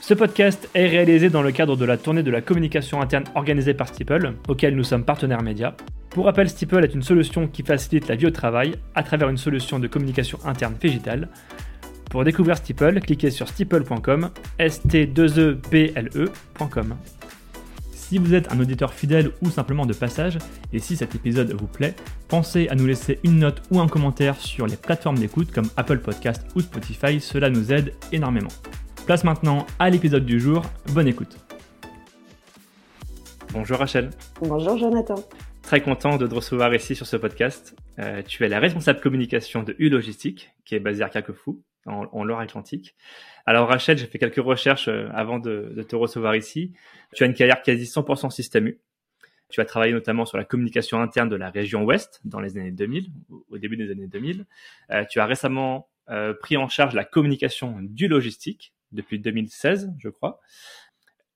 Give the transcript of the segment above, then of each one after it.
Ce podcast est réalisé dans le cadre de la tournée de la communication interne organisée par Steeple, auquel nous sommes partenaires médias. Pour rappel, Steeple est une solution qui facilite la vie au travail à travers une solution de communication interne végétale. Pour découvrir Steeple, cliquez sur steeple.com, st2eple.com. Si vous êtes un auditeur fidèle ou simplement de passage, et si cet épisode vous plaît, pensez à nous laisser une note ou un commentaire sur les plateformes d'écoute comme Apple Podcast ou Spotify, cela nous aide énormément. Place maintenant à l'épisode du jour. Bonne écoute. Bonjour Rachel. Bonjour Jonathan. Très content de te recevoir ici sur ce podcast. Euh, tu es la responsable communication de U Logistique, qui est basée à Carquefou, en, en Loire-Atlantique. Alors Rachel, j'ai fait quelques recherches euh, avant de, de, te recevoir ici. Tu as une carrière quasi 100% système U. Tu as travaillé notamment sur la communication interne de la région Ouest dans les années 2000, au début des années 2000. Euh, tu as récemment euh, pris en charge la communication du logistique depuis 2016, je crois.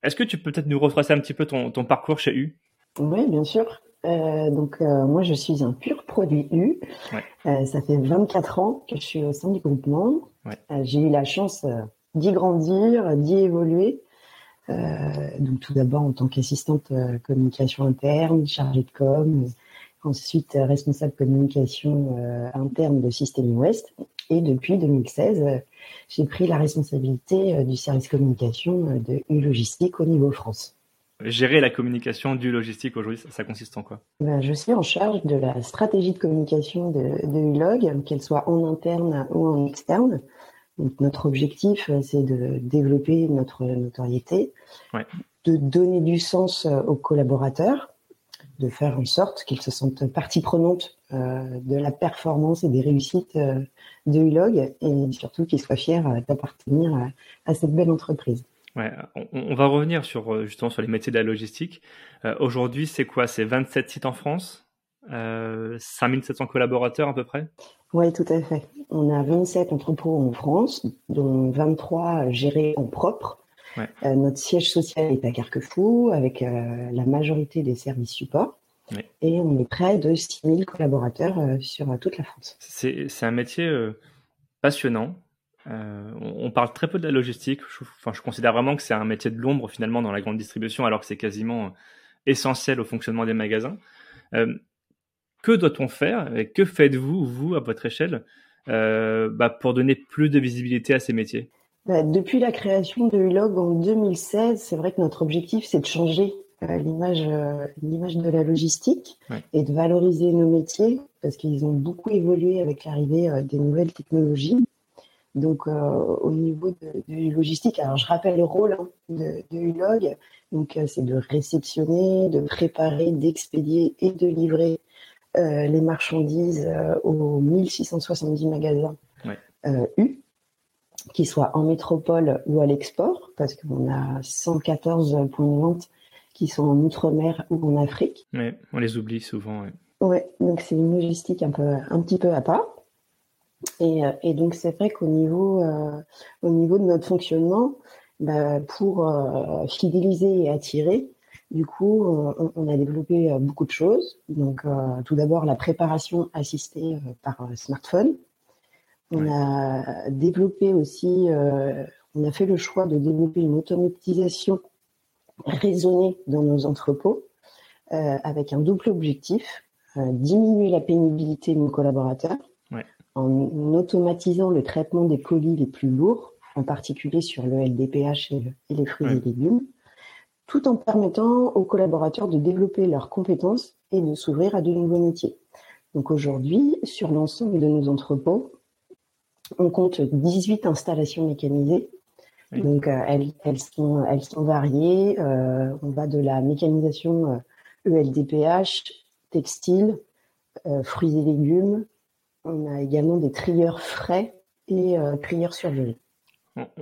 Est-ce que tu peux peut-être nous retracer un petit peu ton, ton parcours chez U? Oui, bien sûr. Euh, donc euh, moi, je suis un pur produit U. Ouais. Euh, ça fait 24 ans que je suis au sein du groupement. Ouais. J'ai eu la chance d'y grandir, d'y évoluer. donc tout d'abord en tant qu'assistante communication interne, chargée de com, ensuite responsable communication interne de Système Ouest. Et depuis 2016, j'ai pris la responsabilité du service communication de U Logistique au niveau France. Gérer la communication du logistique aujourd'hui, ça, ça, consiste en quoi? Ben, Je suis en charge de la stratégie de communication de, de ULOG, qu'elle soit en interne ou en externe. Donc, notre objectif, c'est de développer notre notoriété, ouais. de donner du sens aux collaborateurs, de faire en sorte qu'ils se sentent partie prenante euh, de la performance et des réussites euh, de ULOG et surtout qu'ils soient fiers d'appartenir à, à cette belle entreprise. Ouais, on, on, va revenir sur justement sur les métiers de la logistique. Euh, Aujourd'hui, c'est quoi? C'est 27 sites en France, euh, 5700 collaborateurs à peu près? Oui, tout à fait. On a 27 entrepôts en France, dont 23 gérés en propre. Ouais. Euh, notre siège social est à Carquefou, avec euh, la majorité des services supports. Ouais. Et on est près de 6000 collaborateurs euh, sur toute la France. C'est un métier passionnant. On, parle très peu de la logistique. Je, enfin, je considère vraiment que c'est un métier de l'ombre finalement dans la grande distribution, alors que c'est quasiment essentiel au fonctionnement des magasins. Que doit-on faire et que faites-vous, vous, à votre échelle, bah, pour donner plus de visibilité à ces métiers? Bah, Depuis la création de Ulog en 2016, c'est vrai que notre objectif, c'est de changer euh, l'image l'image de la logistique ouais. et de valoriser nos métiers parce qu'ils ont beaucoup évolué avec l'arrivée des nouvelles technologies. Donc, euh, au niveau de, de, logistique, alors je rappelle le rôle hein, de, de ULOG. Donc, euh, c'est de réceptionner, de préparer, d'expédier et de livrer euh, les marchandises aux 1670 magasins ouais. U, qu'ils soient en métropole ou à l'export, parce qu'on a 114 points de vente qui sont en Outre-mer ou en Afrique. Oui, on les oublie souvent. Ouais, ouais donc c'est une logistique un, peu, un petit peu à part. Et, et, donc c'est vrai qu'au niveau, euh, au niveau de notre fonctionnement, bah, pour euh, fidéliser et attirer, du coup, on, on, a développé beaucoup de choses. Donc euh, tout d'abord la préparation assistée par smartphone. On ouais. a développé aussi, on a fait le choix de développer une automatisation raisonnée dans nos entrepôts avec un double objectif diminuer la pénibilité de nos collaborateurs en automatisant le traitement des colis les plus lourds, en particulier sur le LDPH et, le, et les fruits ouais. et légumes, tout en permettant aux collaborateurs de développer leurs compétences et de s'ouvrir à de nouveaux métiers. Donc aujourd'hui, sur l'ensemble de nos entrepôts, on compte 18 installations mécanisées. Oui. Donc euh, elles, elles, sont, elles sont variées. Euh, on va de la mécanisation ELDPH, textile, euh, fruits et légumes, on a également des trieurs frais et trieurs surgelés.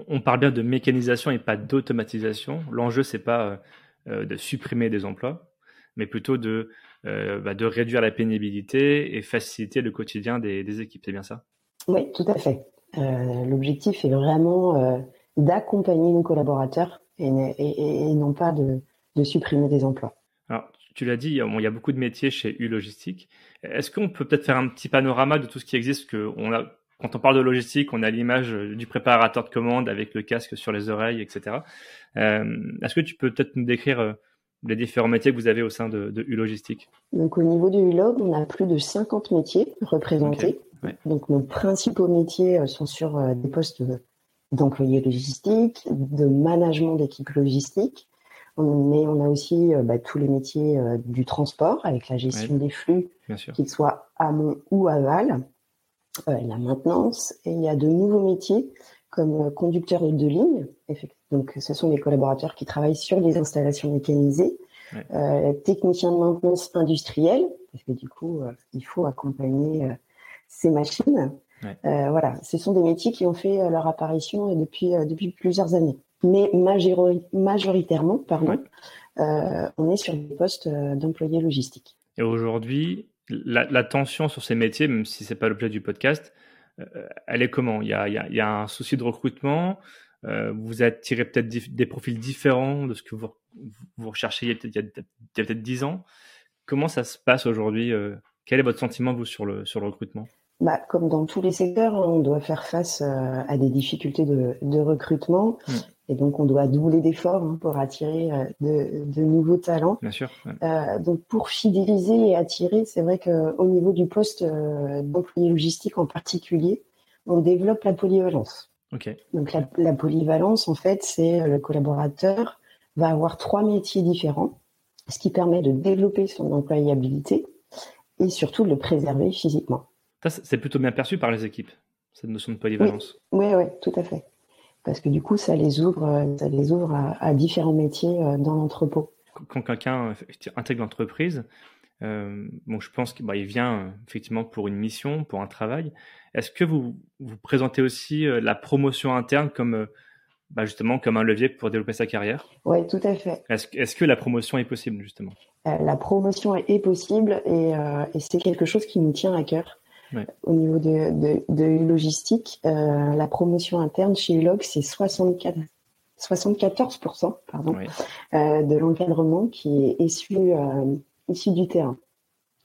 On, parle bien de mécanisation et pas d'automatisation. L'enjeu, c'est pas euh, de supprimer des emplois, mais plutôt de bah, de réduire la pénibilité et faciliter le quotidien des, équipes. C'est bien ça? Oui, tout à fait. L'objectif est vraiment d'accompagner nos collaborateurs et, non pas de, supprimer des emplois. Alors, tu l'as dit, il y a beaucoup de métiers chez U Logistique. Est-ce qu'on peut peut-être faire un petit panorama de tout ce qui existe? Que Quand on parle de logistique, on a l'image du préparateur de commande avec le casque sur les oreilles, etc. Euh, est-ce que tu peux peut-être nous décrire euh, les différents métiers que vous avez au sein de, de U Logistique. Donc, au niveau du U-Log, on a plus de 50 métiers représentés. Donc, nos principaux métiers euh, sont sur des postes d'employés logistiques, de management d'équipe logistique, mais on a aussi euh, bah, tous les métiers euh, du transport avec la gestion des flux, qu'ils soient amont ou aval, euh, la maintenance, et il y a de nouveaux métiers comme conducteur de ligne. Donc, ce sont des collaborateurs qui travaillent sur des installations mécanisées, techniciens de maintenance industrielle, parce que du coup, il faut accompagner ces machines. voilà, ce sont des métiers qui ont fait leur apparition depuis depuis plusieurs années mais majoritairement, pardon, euh, on est sur des postes euh, d'employés logistiques. Et aujourd'hui, la, tension sur ces métiers, même si c'est pas l'objet du podcast, euh, elle est comment? Il y, a, un souci de recrutement. vous attirez peut-être des profils différents de ce que vous, vous recherchez il y a peut-être 10 ans. Comment ça se passe aujourd'hui Quel est votre sentiment, vous, sur le, sur le recrutement? Bah, comme dans tous les secteurs, on doit faire face à des difficultés de, de recrutement. Mm. Et donc, on doit doubler d'efforts hein, pour attirer euh, de, nouveaux talents. Bien sûr. Euh, donc, pour fidéliser et attirer, c'est vrai qu'au niveau du poste euh, d'employé logistique en particulier, on développe la polyvalence. Okay. Donc, la, polyvalence, en fait, c'est le collaborateur va avoir trois métiers différents, ce qui permet de développer son employabilité et surtout de le préserver physiquement. Ça, c'est plutôt bien perçu par les équipes, cette notion de polyvalence. Oui, oui, tout à fait parce que du coup, ça les ouvre, euh, ça les ouvre à, différents métiers euh, dans l'entrepôt. Quand quelqu'un intègre l'entreprise, euh, bon, je pense qu'il bah, vient effectivement pour une mission, pour un travail. Est-ce que vous vous présentez aussi la promotion interne comme bah, justement comme un levier pour développer sa carrière? Oui, tout à fait. Est-ce, que la promotion est possible justement? La promotion est, possible et, et, c'est quelque chose qui nous tient à cœur. Au niveau de, de, logistique, euh, la promotion interne chez Ulog, c'est 74, 74% pardon, euh, de l'encadrement qui est issu, euh, issu du terrain.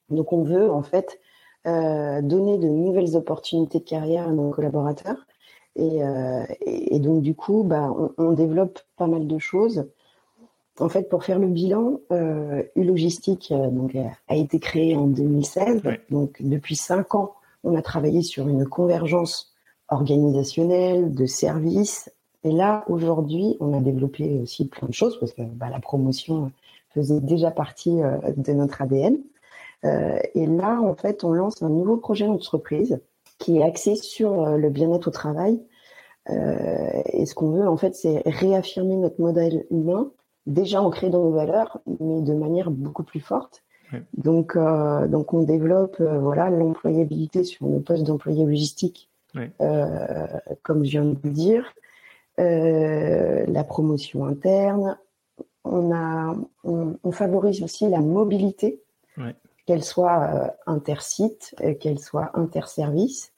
Donc on veut en fait donner de nouvelles opportunités de carrière à nos collaborateurs. Et, et, donc du coup, bah, on, développe pas mal de choses. En fait, pour faire le bilan, euh, U-Logistique donc, a été créé en 2016. Donc, depuis cinq ans, on a travaillé sur une convergence organisationnelle, de services. Et là, aujourd'hui, on a développé aussi plein de choses parce que bah, la promotion faisait déjà partie euh, de notre ADN. Euh, et là, en fait, on lance un nouveau projet d'entreprise qui est axé sur euh, le bien-être au travail. et ce qu'on veut, en fait, c'est réaffirmer notre modèle humain, déjà ancré dans nos valeurs, mais de manière beaucoup plus forte. Donc, euh, donc on développe euh, voilà l'employabilité sur nos postes d'employés logistiques, euh, comme je viens de vous dire, la promotion interne. On a, on, favorise aussi la mobilité, qu'elle soit intersite, qu'elle soit interservice.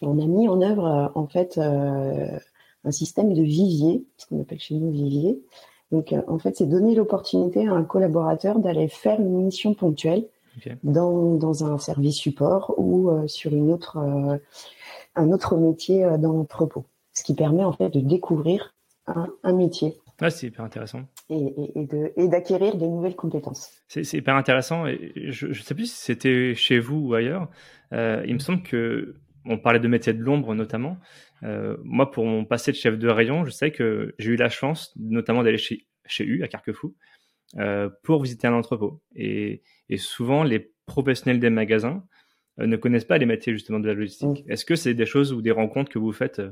On a mis en œuvre en fait un système de vivier, ce qu'on appelle chez nous vivier, donc, euh, en fait, c'est donner l'opportunité à un collaborateur d'aller faire une mission ponctuelle dans, dans, un service support ou euh, sur une autre, euh, un autre métier dans l'entrepôt. Ce qui permet en fait de découvrir un, un métier. Ah, c'est hyper intéressant. Et, et, et d'acquérir de, nouvelles compétences. C'est hyper intéressant. Et je ne sais plus si c'était chez vous ou ailleurs. Euh, il me semble que on parlait de métier de l'ombre notamment. Euh, moi, pour mon passé de chef de rayon, je sais que j'ai eu la chance, notamment d'aller chez, chez U à Carquefou, euh, pour visiter un entrepôt. Et, et, souvent, les professionnels des magasins euh, ne connaissent pas les métiers justement de la logistique. Est-ce que c'est des choses ou des rencontres que vous faites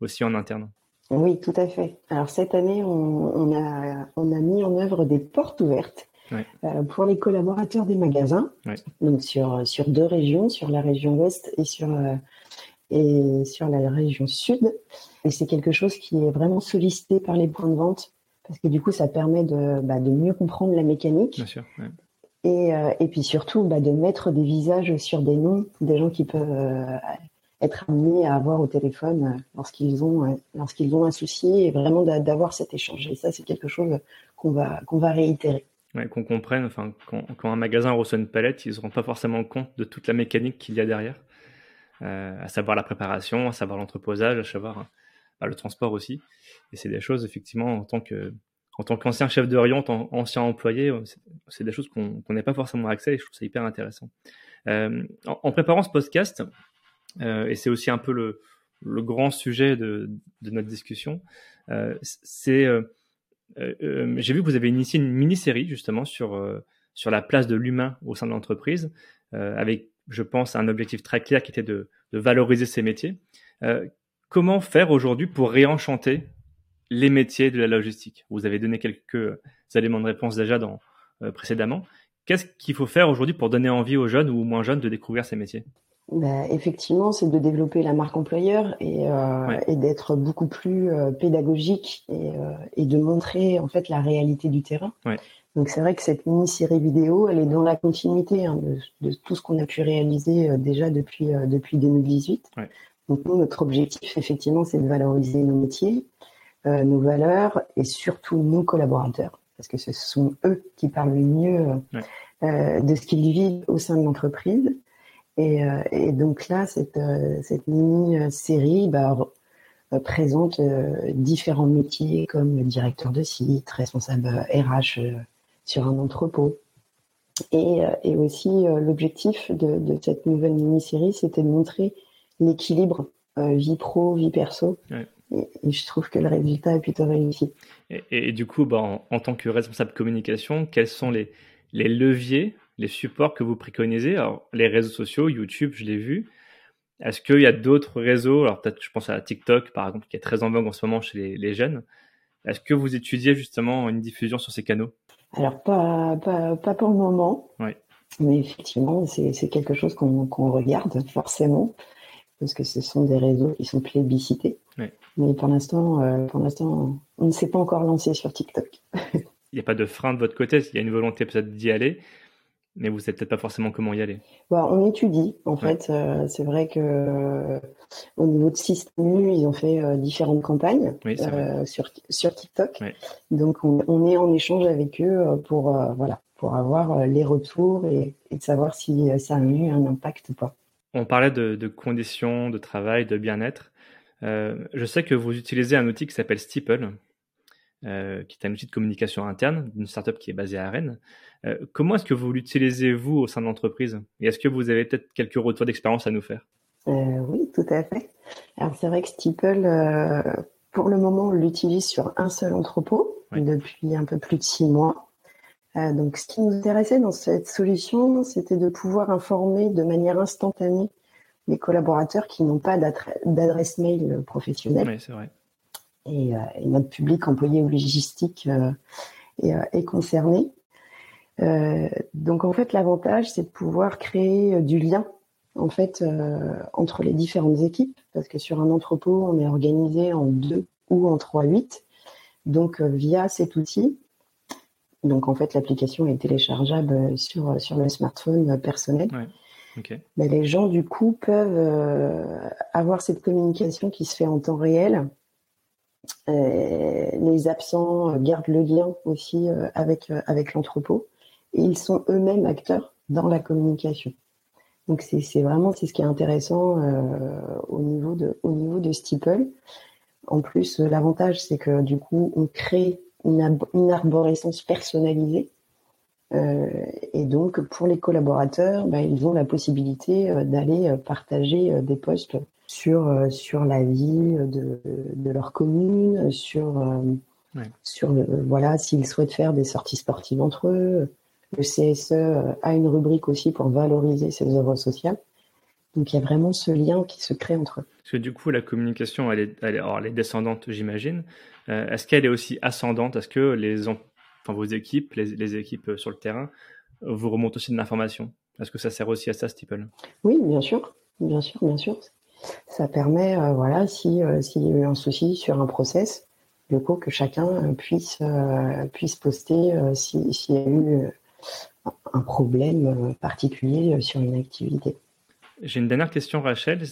aussi en interne? Oui, tout à fait. Alors cette année, on, on, a, on a mis en œuvre des portes ouvertes. Euh, pour les collaborateurs des magasins, donc sur, sur deux régions, sur la région ouest et sur, et sur la région sud. Et c'est quelque chose qui est vraiment sollicité par les points de vente parce que du coup, ça permet de, bah, de mieux comprendre la mécanique. Bien sûr, Et, et puis surtout, bah, de mettre des visages sur des noms, des gens qui peuvent être amenés à avoir au téléphone lorsqu'ils ont, lorsqu'ils ont un souci et vraiment d'avoir cet échange. Et ça, c'est quelque chose qu'on va, qu'on va réitérer. Qu'on comprenne, enfin, quand, un magasin reçoit une palette, ils ne se rendent pas forcément compte de toute la mécanique qu'il y a derrière, à savoir la préparation, à savoir l'entreposage, à savoir bah, le transport aussi. Et c'est des choses, effectivement, en tant en tant qu'ancien chef de rayon, ancien employé, c'est des choses qu'on n'a pas forcément accès et je trouve ça hyper intéressant. Euh, en, préparant ce podcast, euh, et c'est aussi un peu le, grand sujet de, notre discussion, euh, c'est j'ai vu que vous avez initié une mini-série justement sur sur la place de l'humain au sein de l'entreprise, avec, je pense, un objectif très clair qui était de, de valoriser ces métiers. Comment faire aujourd'hui pour réenchanter les métiers de la logistique? Vous avez donné quelques éléments de réponse déjà dans, euh, précédemment. Qu'est-ce qu'il faut faire aujourd'hui pour donner envie aux jeunes ou aux moins jeunes de découvrir ces métiers? Bah, effectivement, c'est de développer la marque employeur et, euh, d'être beaucoup plus euh, pédagogique et, de montrer en fait la réalité du terrain. Donc c'est vrai que cette mini-série vidéo, elle est dans la continuité hein, de, tout ce qu'on a pu réaliser déjà depuis depuis 2018. Donc nous, notre objectif, effectivement, c'est de valoriser nos métiers, euh, nos valeurs et surtout nos collaborateurs, parce que ce sont eux qui parlent le mieux euh, de ce qu'ils vivent au sein de l'entreprise. Et, euh, et, donc là, cette, cette mini-série bah, présente différents métiers comme directeur de site, responsable RH sur un entrepôt. Et, et aussi, l'objectif de, de, cette nouvelle mini-série, c'était de montrer l'équilibre euh, vie pro, vie perso. Et, je trouve que le résultat est plutôt réussi. Et, du coup, bah, en, tant que responsable communication, quels sont les, les leviers, les supports que vous préconisez Alors, les réseaux sociaux, YouTube, je l'ai vu. Est-ce qu'il y a d'autres réseaux? Alors, peut-être, je pense à TikTok, par exemple, qui est très en vogue en ce moment chez les, jeunes. Est-ce que vous étudiez justement une diffusion sur ces canaux? Alors, pas, pas, pas, pour le moment. Mais effectivement, c'est quelque chose qu'on regarde forcément parce que ce sont des réseaux qui sont plébiscités. Mais pour l'instant, euh, pour l'instant, on ne s'est pas encore lancé sur TikTok. Il n'y a pas de frein de votre côté, il y a une volonté peut-être d'y aller, mais vous ne savez peut-être pas forcément comment y aller. Bah, on étudie, en fait. Euh, c'est vrai que euh, au niveau de Système ils ont fait différentes campagnes sur, sur TikTok. Donc, on, est en échange avec eux pour, voilà, pour avoir les retours et, et de savoir si ça a eu un impact ou pas. On parlait de, conditions de travail, de bien-être. Euh, je sais que vous utilisez un outil qui s'appelle Steeple, euh, qui est un outil de communication interne d'une startup qui est basée à Rennes. Euh, comment est-ce que vous l'utilisez vous au sein de l'entreprise? Et est-ce que vous avez peut-être quelques retours d'expérience à nous faire? Oui, tout à fait. Alors c'est vrai que Steeple, pour le moment, on l'utilise sur un seul entrepôt depuis un peu plus de six mois. Euh, donc, ce qui nous intéressait dans cette solution, c'était de pouvoir informer de manière instantanée les collaborateurs qui n'ont pas d'adresse mail professionnelle. Oui, c'est vrai. Et, euh, et, notre public employé ou logistique euh, est, euh, est, concerné. Donc, en fait, l'avantage, c'est de pouvoir créer du lien en fait entre les différentes équipes, parce que sur un entrepôt, on est organisé en deux ou en trois huit. Donc, via cet outil, donc en fait, l'application est téléchargeable sur, sur le smartphone personnel. Les gens, du coup, peuvent euh, avoir cette communication qui se fait en temps réel. Euh, les absents gardent le lien aussi euh, avec, l'entrepôt et ils sont eux-mêmes acteurs dans la communication. Donc c'est vraiment ce qui est intéressant au niveau de au niveau de Steeple. En plus, l'avantage c'est que du coup on crée une, arborescence personnalisée. Euh, et donc, pour les collaborateurs, bah, ils ont la possibilité euh, d'aller euh, partager des posts sur, sur la vie de, de leur commune, sur, sur voilà, s'ils souhaitent faire des sorties sportives entre eux. Le CSE a une rubrique aussi pour valoriser ces œuvres sociales. Donc il y a vraiment ce lien qui se crée entre eux. Parce que du coup, la communication, elle est, elle est, descendante, j'imagine. Euh, est-ce qu'elle est aussi ascendante? Est-ce que les, enfin, vos équipes, les, équipes euh, sur le terrain, vous remontent aussi de l'information? Est-ce que ça sert aussi à ça, Steeple Oui, bien sûr, bien sûr, bien sûr. Ça permet, euh, voilà, si s'il y a eu un souci sur un process, du coup que chacun puisse puisse poster s'il y a eu un problème particulier sur une activité. J'ai une dernière question, Rachel.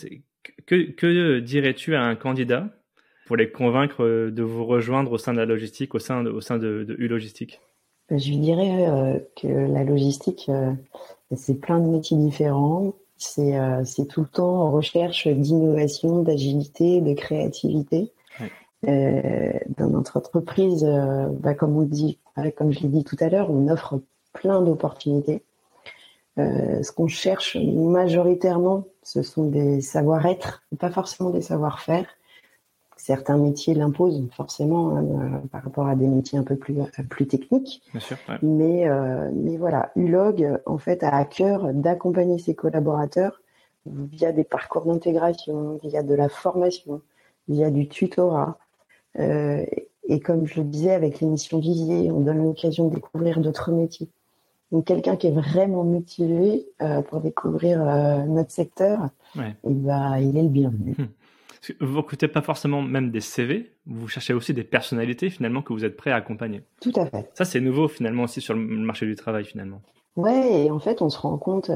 Que, que dirais-tu à un candidat pour les convaincre de vous rejoindre au sein de la logistique, au sein de, au sein de, de U-Logistique Je lui dirais que la logistique, c'est plein de métiers différents. C'est tout le temps en recherche d'innovation, d'agilité, de créativité. Euh, dans notre entreprise, euh, bah, comme on dit, comme je l'ai dit tout à l'heure, on offre plein d'opportunités. Euh, ce qu'on cherche majoritairement, ce sont des savoir-être, pas forcément des savoir-faire. Certains métiers l'imposent forcément hein, par rapport à des métiers un peu plus plus techniques. Bien sûr, Mais mais voilà, Ulog en fait a à cœur d'accompagner ses collaborateurs via des parcours d'intégration, via de la formation, via du tutorat, euh, et comme je le disais avec l'émission Vivier, on donne l'occasion de découvrir d'autres métiers. Donc quelqu'un qui est vraiment motivé euh, pour découvrir euh, notre secteur, ouais. et bah, il est le bienvenu. Hum. Vous recrutez pas forcément même des CV, vous cherchez aussi des personnalités finalement que vous êtes prêt à accompagner. Tout à fait. Ça c'est nouveau finalement aussi sur le marché du travail finalement. Ouais, et en fait on se rend compte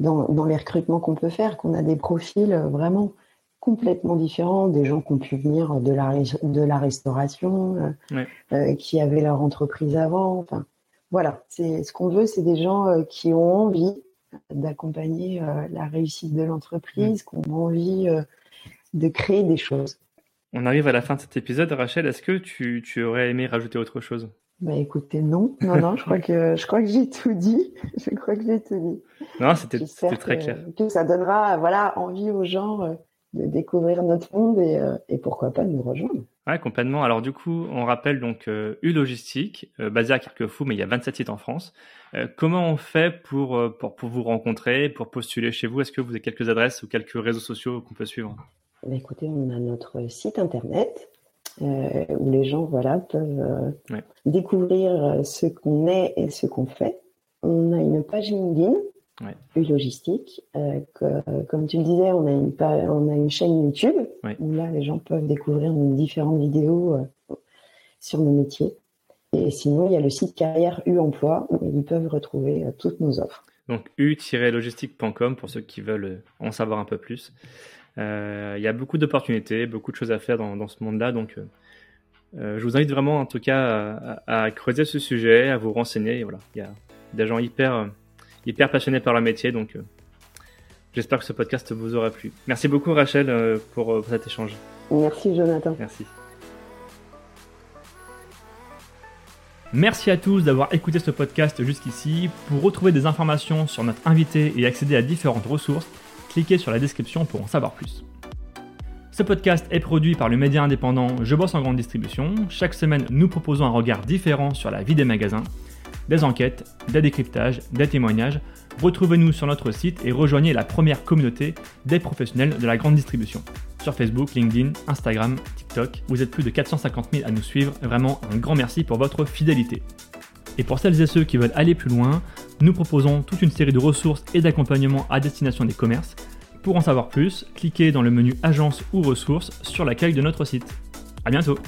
dans, dans les recrutements qu'on peut faire qu'on a des profils vraiment complètement différents, des gens qui ont pu venir de la, de la restauration, euh, euh, qui avaient leur entreprise avant. Enfin, voilà, c'est ce qu'on veut, c'est des gens euh, qui ont envie d'accompagner la réussite de l'entreprise, qui ont envie de créer des choses. On arrive à la fin de cet épisode, Rachel. Est-ce que tu, tu, aurais aimé rajouter autre chose? Bah écoutez, non, non, non. je crois que je crois que j'ai tout dit. Je crois que j'ai tout dit. Non, c'était très clair. Que ça donnera, voilà, envie aux gens de découvrir notre monde et, euh, et, pourquoi pas nous rejoindre. Ouais, complètement. Alors du coup, on rappelle donc euh, U-Logistique, euh, basé à Carquefou, mais il y a 27 sites en France. comment on fait pour, pour, pour, vous rencontrer, pour postuler chez vous? Est-ce que vous avez quelques adresses ou quelques réseaux sociaux qu'on peut suivre? Bah, Écoutez, on a notre site internet où les gens voilà, peuvent découvrir ce qu'on est et ce qu'on fait. On a une page LinkedIn ouais. logistique. Euh, comme tu le disais, on a une, on a une chaîne YouTube où là, les gens peuvent découvrir nos différentes vidéos euh, sur nos métiers. Et sinon, il y a le site carrière U Emploi où ils peuvent retrouver euh, toutes nos offres. Donc u-logistique.com pour ceux qui veulent en savoir un peu plus. Euh, il y a beaucoup d'opportunités, beaucoup de choses à faire dans, dans ce monde-là. Donc, euh, je vous invite vraiment, en tout cas, à, à, creuser ce sujet, à vous renseigner. voilà, il y a des gens hyper hyper passionné par leur métier. Donc, euh, j'espère que ce podcast vous aura plu. Merci beaucoup, Rachel, euh, pour, euh, pour cet échange. Merci, Jonathan. Merci. Merci à tous d'avoir écouté ce podcast jusqu'ici. Pour retrouver des informations sur notre invité et accéder à différentes ressources, cliquez sur la description pour en savoir plus. Ce podcast est produit par le média indépendant Je bosse en grande distribution. Chaque semaine, nous proposons un regard différent sur la vie des magasins des enquêtes, des décryptages, des témoignages. Retrouvez-nous sur notre site et rejoignez la première communauté des professionnels de la grande distribution. Sur Facebook, LinkedIn, Instagram, TikTok, vous êtes plus de 450 000 à nous suivre. Vraiment un grand merci pour votre fidélité. Et pour celles et ceux qui veulent aller plus loin, nous proposons toute une série de ressources et d'accompagnements à destination des commerces. Pour en savoir plus, cliquez dans le menu Agence ou ressources sur l'accueil de notre site. A bientôt